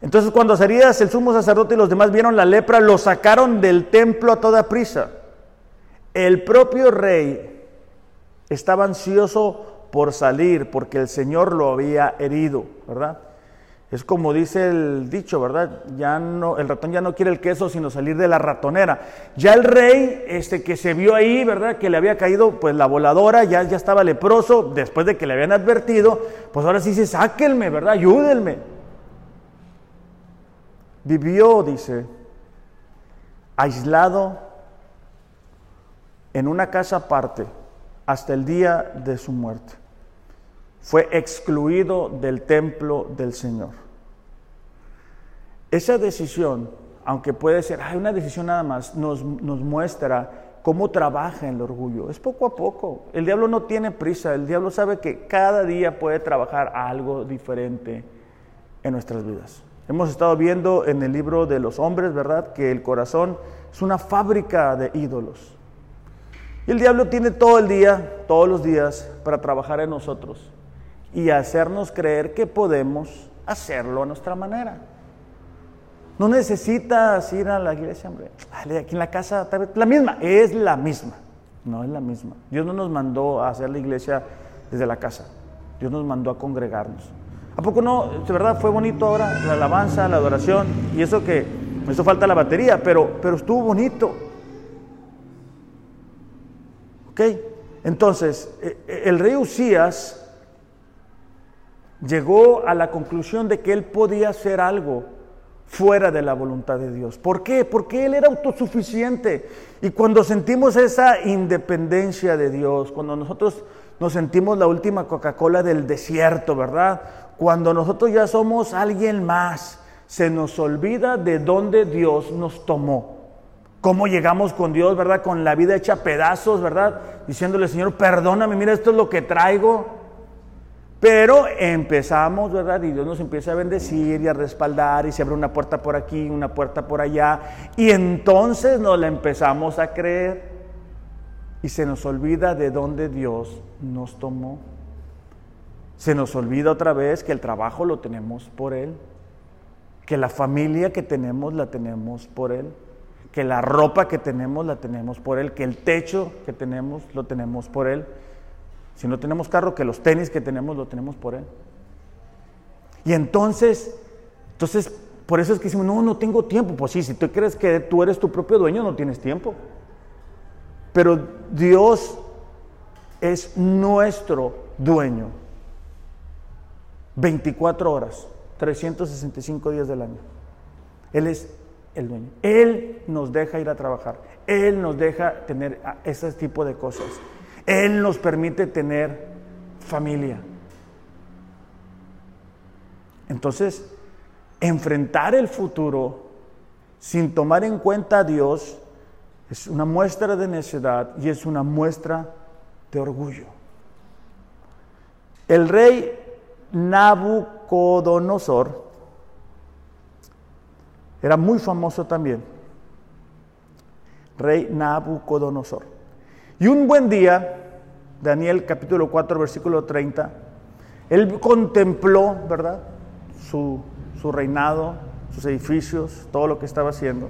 Entonces, cuando Azarías, el sumo sacerdote y los demás vieron la lepra, lo sacaron del templo a toda prisa. El propio rey estaba ansioso por salir porque el Señor lo había herido, ¿verdad? Es como dice el dicho, ¿verdad? Ya no, el ratón ya no quiere el queso sino salir de la ratonera. Ya el rey, este que se vio ahí, ¿verdad? Que le había caído pues la voladora, ya, ya estaba leproso, después de que le habían advertido, pues ahora sí dice, sáquenme, ¿verdad? Ayúdenme. Vivió, dice, aislado en una casa aparte hasta el día de su muerte fue excluido del templo del Señor. Esa decisión, aunque puede ser, hay una decisión nada más, nos, nos muestra cómo trabaja el orgullo. Es poco a poco. El diablo no tiene prisa, el diablo sabe que cada día puede trabajar algo diferente en nuestras vidas. Hemos estado viendo en el libro de los hombres, ¿verdad? Que el corazón es una fábrica de ídolos. Y el diablo tiene todo el día, todos los días, para trabajar en nosotros y hacernos creer que podemos hacerlo a nuestra manera. No necesitas ir a la iglesia, hombre. Aquí en la casa, la misma, es la misma. No es la misma. Dios no nos mandó a hacer la iglesia desde la casa. Dios nos mandó a congregarnos. ¿A poco no? De verdad fue bonito ahora la alabanza, la adoración y eso que, eso falta la batería, pero, pero estuvo bonito. ¿Ok? Entonces, e, e, el rey Usías llegó a la conclusión de que él podía hacer algo fuera de la voluntad de Dios. ¿Por qué? Porque él era autosuficiente. Y cuando sentimos esa independencia de Dios, cuando nosotros nos sentimos la última Coca-Cola del desierto, ¿verdad? Cuando nosotros ya somos alguien más, se nos olvida de dónde Dios nos tomó. Cómo llegamos con Dios, ¿verdad? Con la vida hecha pedazos, ¿verdad? Diciéndole, Señor, perdóname, mira, esto es lo que traigo. Pero empezamos, ¿verdad? Y Dios nos empieza a bendecir y a respaldar y se abre una puerta por aquí, una puerta por allá. Y entonces nos la empezamos a creer y se nos olvida de dónde Dios nos tomó. Se nos olvida otra vez que el trabajo lo tenemos por Él, que la familia que tenemos la tenemos por Él, que la ropa que tenemos la tenemos por Él, que el techo que tenemos lo tenemos por Él si no tenemos carro, que los tenis que tenemos lo tenemos por Él. Y entonces, entonces, por eso es que decimos, no, no tengo tiempo. Pues sí, si tú crees que tú eres tu propio dueño, no tienes tiempo. Pero Dios es nuestro dueño. 24 horas, 365 días del año. Él es el dueño. Él nos deja ir a trabajar. Él nos deja tener ese tipo de cosas. Él nos permite tener familia. Entonces, enfrentar el futuro sin tomar en cuenta a Dios es una muestra de necedad y es una muestra de orgullo. El rey Nabucodonosor era muy famoso también. Rey Nabucodonosor. Y un buen día, Daniel capítulo 4, versículo 30, él contempló, ¿verdad? Su, su reinado, sus edificios, todo lo que estaba haciendo.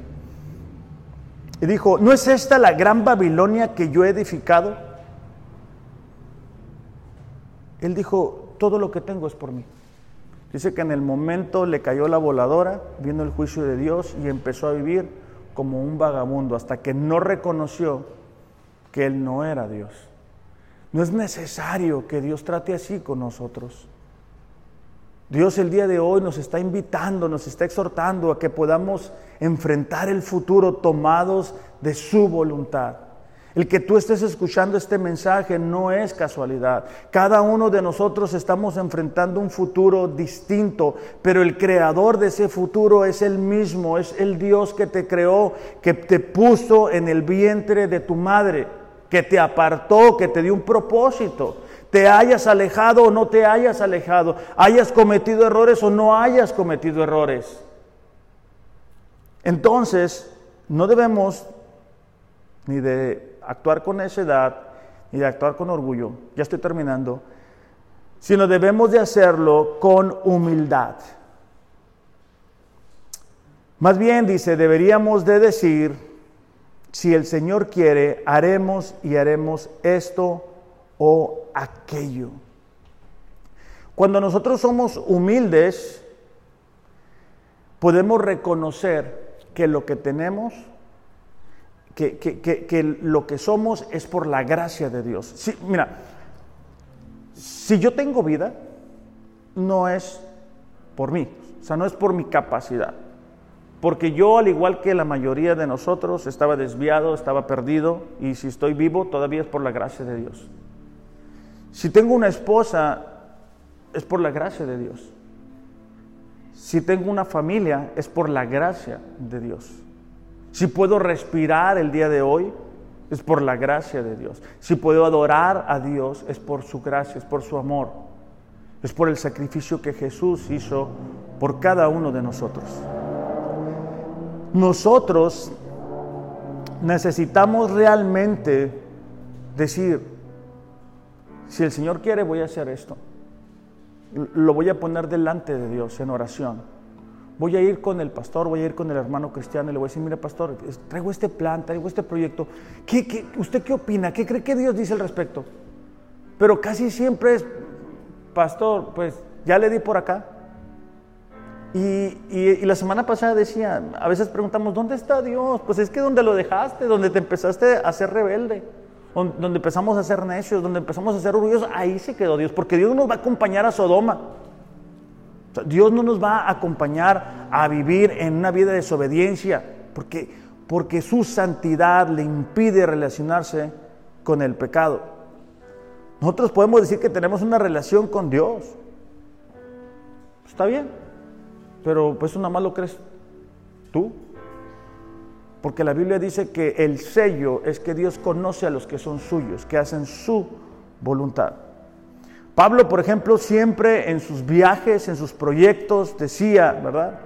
Y dijo, ¿no es esta la gran Babilonia que yo he edificado? Él dijo, todo lo que tengo es por mí. Dice que en el momento le cayó la voladora, viendo el juicio de Dios y empezó a vivir como un vagabundo hasta que no reconoció que Él no era Dios. No es necesario que Dios trate así con nosotros. Dios el día de hoy nos está invitando, nos está exhortando a que podamos enfrentar el futuro tomados de su voluntad. El que tú estés escuchando este mensaje no es casualidad. Cada uno de nosotros estamos enfrentando un futuro distinto, pero el creador de ese futuro es el mismo, es el Dios que te creó, que te puso en el vientre de tu madre, que te apartó, que te dio un propósito. Te hayas alejado o no te hayas alejado, hayas cometido errores o no hayas cometido errores. Entonces, no debemos ni de actuar con necedad ni de actuar con orgullo, ya estoy terminando, sino debemos de hacerlo con humildad. Más bien dice, deberíamos de decir, si el Señor quiere, haremos y haremos esto o aquello. Cuando nosotros somos humildes, podemos reconocer que lo que tenemos que, lo que somos es por la gracia de Dios. mira, si yo tengo vida, no es por mí, o sea, no es por mi capacidad. Porque yo, al igual que la mayoría de nosotros, estaba desviado, estaba perdido, y si estoy vivo, todavía es por la gracia de Dios. Si tengo una esposa, es por la gracia de Dios. Si tengo una familia, es por la gracia de Dios. Si puedo respirar el día de hoy, es por la gracia de Dios. Si puedo adorar a Dios, es por su gracia, es por su amor. Es por el sacrificio que Jesús hizo por cada uno de nosotros. Nosotros necesitamos realmente decir, si el Señor quiere, voy a hacer esto. Lo voy a poner delante de Dios en oración voy a ir con el pastor, voy a ir con el hermano cristiano y le voy a decir, mire pastor, traigo este plan, traigo este proyecto. ¿Qué, usted qué opina? ¿Qué cree que Dios dice al respecto? Pero casi siempre es, pastor, pues ya le di por acá. Y, la semana pasada decía, a veces preguntamos, ¿dónde está Dios? Pues es que donde lo dejaste, donde te empezaste a ser rebelde, donde empezamos a ser necios, donde empezamos a ser orgullosos, ahí se quedó Dios, porque Dios nos va a acompañar a Sodoma. Dios no nos va a acompañar a vivir en una vida de desobediencia, porque, porque su santidad le impide relacionarse con el pecado. Nosotros podemos decir que tenemos una relación con Dios. Está bien, pero pues nada más lo crees tú. Porque la Biblia dice que el sello es que Dios conoce a los que son suyos, que hacen su voluntad. Pablo, por ejemplo, siempre en sus viajes, en sus proyectos, decía, ¿verdad?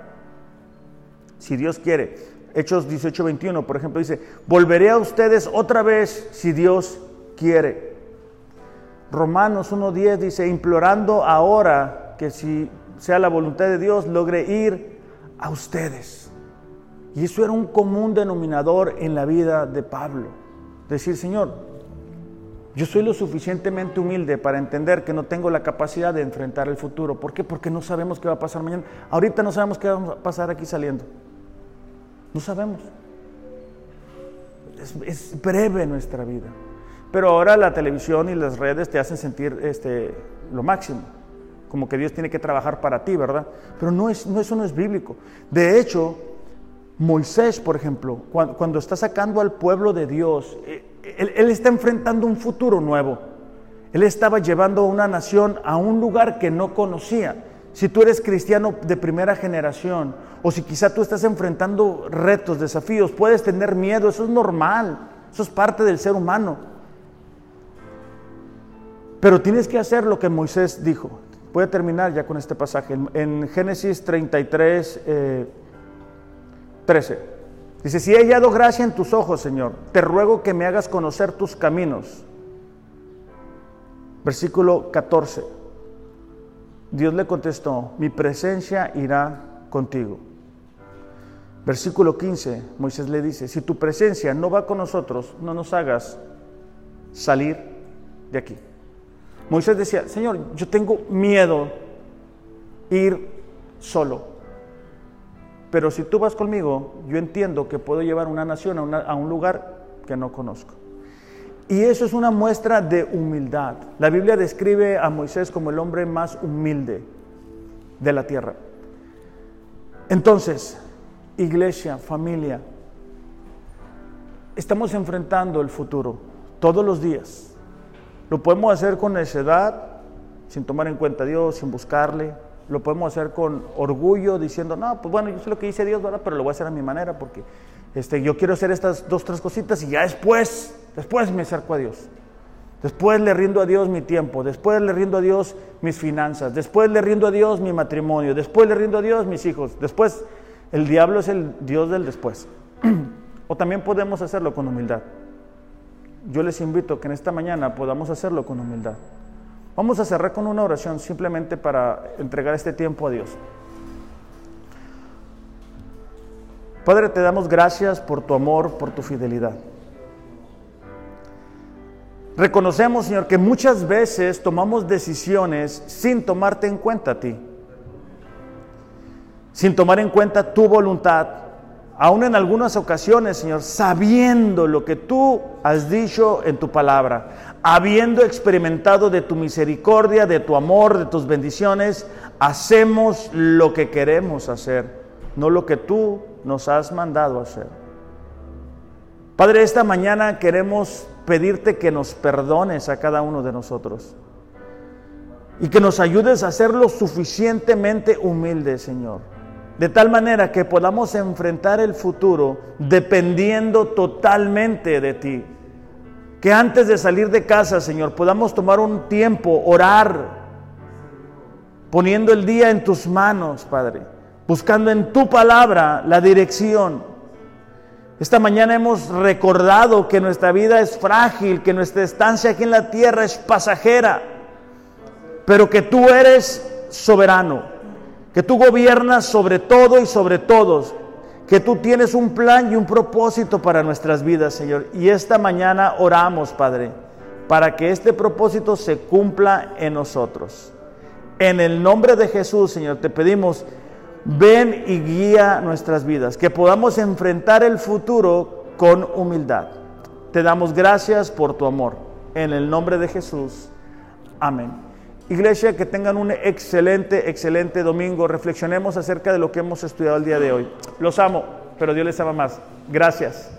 Si Dios quiere. Hechos 18, 21, por ejemplo, dice, volveré a ustedes otra vez si Dios quiere. Romanos 1.10 dice, implorando ahora que si sea la voluntad de Dios, logre ir a ustedes. Y eso era un común denominador en la vida de Pablo. Decir, Señor, yo soy lo suficientemente humilde para entender que no tengo la capacidad de enfrentar el futuro. ¿Por qué? Porque no sabemos qué va a pasar mañana. Ahorita no sabemos qué va a pasar aquí saliendo. No sabemos. Es, breve nuestra vida. Pero ahora la televisión y las redes te hacen sentir este, lo máximo. Como que Dios tiene que trabajar para ti, ¿verdad? Pero no es, no, eso no es bíblico. De hecho, Moisés, por ejemplo, cuando, está sacando al pueblo de Dios, eh, él, está enfrentando un futuro nuevo. Él estaba llevando a una nación a un lugar que no conocía. Si tú eres cristiano de primera generación o si quizá tú estás enfrentando retos, desafíos, puedes tener miedo, eso es normal, eso es parte del ser humano. Pero tienes que hacer lo que Moisés dijo. Voy a terminar ya con este pasaje. En, Génesis 33, 13. Dice, si he hallado gracia en tus ojos, Señor, te ruego que me hagas conocer tus caminos. Versículo 14. Dios le contestó, mi presencia irá contigo. Versículo 15, Moisés le dice, si tu presencia no va con nosotros, no nos hagas salir de aquí. Moisés decía, Señor, yo tengo miedo ir solo. Pero si tú vas conmigo, yo entiendo que puedo llevar una nación a, un lugar que no conozco. Y eso es una muestra de humildad. La Biblia describe a Moisés como el hombre más humilde de la tierra. Entonces, iglesia, familia, estamos enfrentando el futuro todos los días. Lo podemos hacer con necedad, sin tomar en cuenta a Dios, sin buscarle. Lo podemos hacer con orgullo, diciendo, no, pues bueno, yo sé lo que dice Dios, ¿verdad? pero lo voy a hacer a mi manera porque este, yo quiero hacer estas dos, tres cositas y ya después, después me acerco a Dios. Después le rindo a Dios mi tiempo, después le rindo a Dios mis finanzas, después le rindo a Dios mi matrimonio, después le rindo a Dios mis hijos. Después, el diablo es el Dios del después. [clears throat] o también podemos hacerlo con humildad. Yo les invito que en esta mañana podamos hacerlo con humildad. Vamos a cerrar con una oración simplemente para entregar este tiempo a Dios. Padre, te damos gracias por tu amor, por tu fidelidad. Reconocemos, Señor, que muchas veces tomamos decisiones sin tomarte en cuenta a ti, sin tomar en cuenta tu voluntad, aún en algunas ocasiones, Señor, sabiendo lo que tú has dicho en tu palabra, habiendo experimentado de tu misericordia, de tu amor, de tus bendiciones, hacemos lo que queremos hacer, no lo que tú nos has mandado hacer. Padre, esta mañana queremos pedirte que nos perdones a cada uno de nosotros y que nos ayudes a ser lo suficientemente humildes, Señor, de tal manera que podamos enfrentar el futuro dependiendo totalmente de ti. Que antes de salir de casa, Señor, podamos tomar un tiempo, orar, poniendo el día en tus manos, Padre, buscando en tu palabra la dirección esta mañana hemos recordado que nuestra vida es frágil, que nuestra estancia aquí en la tierra es pasajera, pero que tú eres soberano, que tú gobiernas sobre todo y sobre todos, que tú tienes un plan y un propósito para nuestras vidas, Señor. Y esta mañana oramos, Padre, para que este propósito se cumpla en nosotros. En el nombre de Jesús, Señor, te pedimos ven y guía nuestras vidas, que podamos enfrentar el futuro con humildad. Te damos gracias por tu amor. En el nombre de Jesús. Amén. Iglesia, que tengan un excelente, excelente domingo. Reflexionemos acerca de lo que hemos estudiado el día de hoy. Los amo, pero Dios les ama más. Gracias.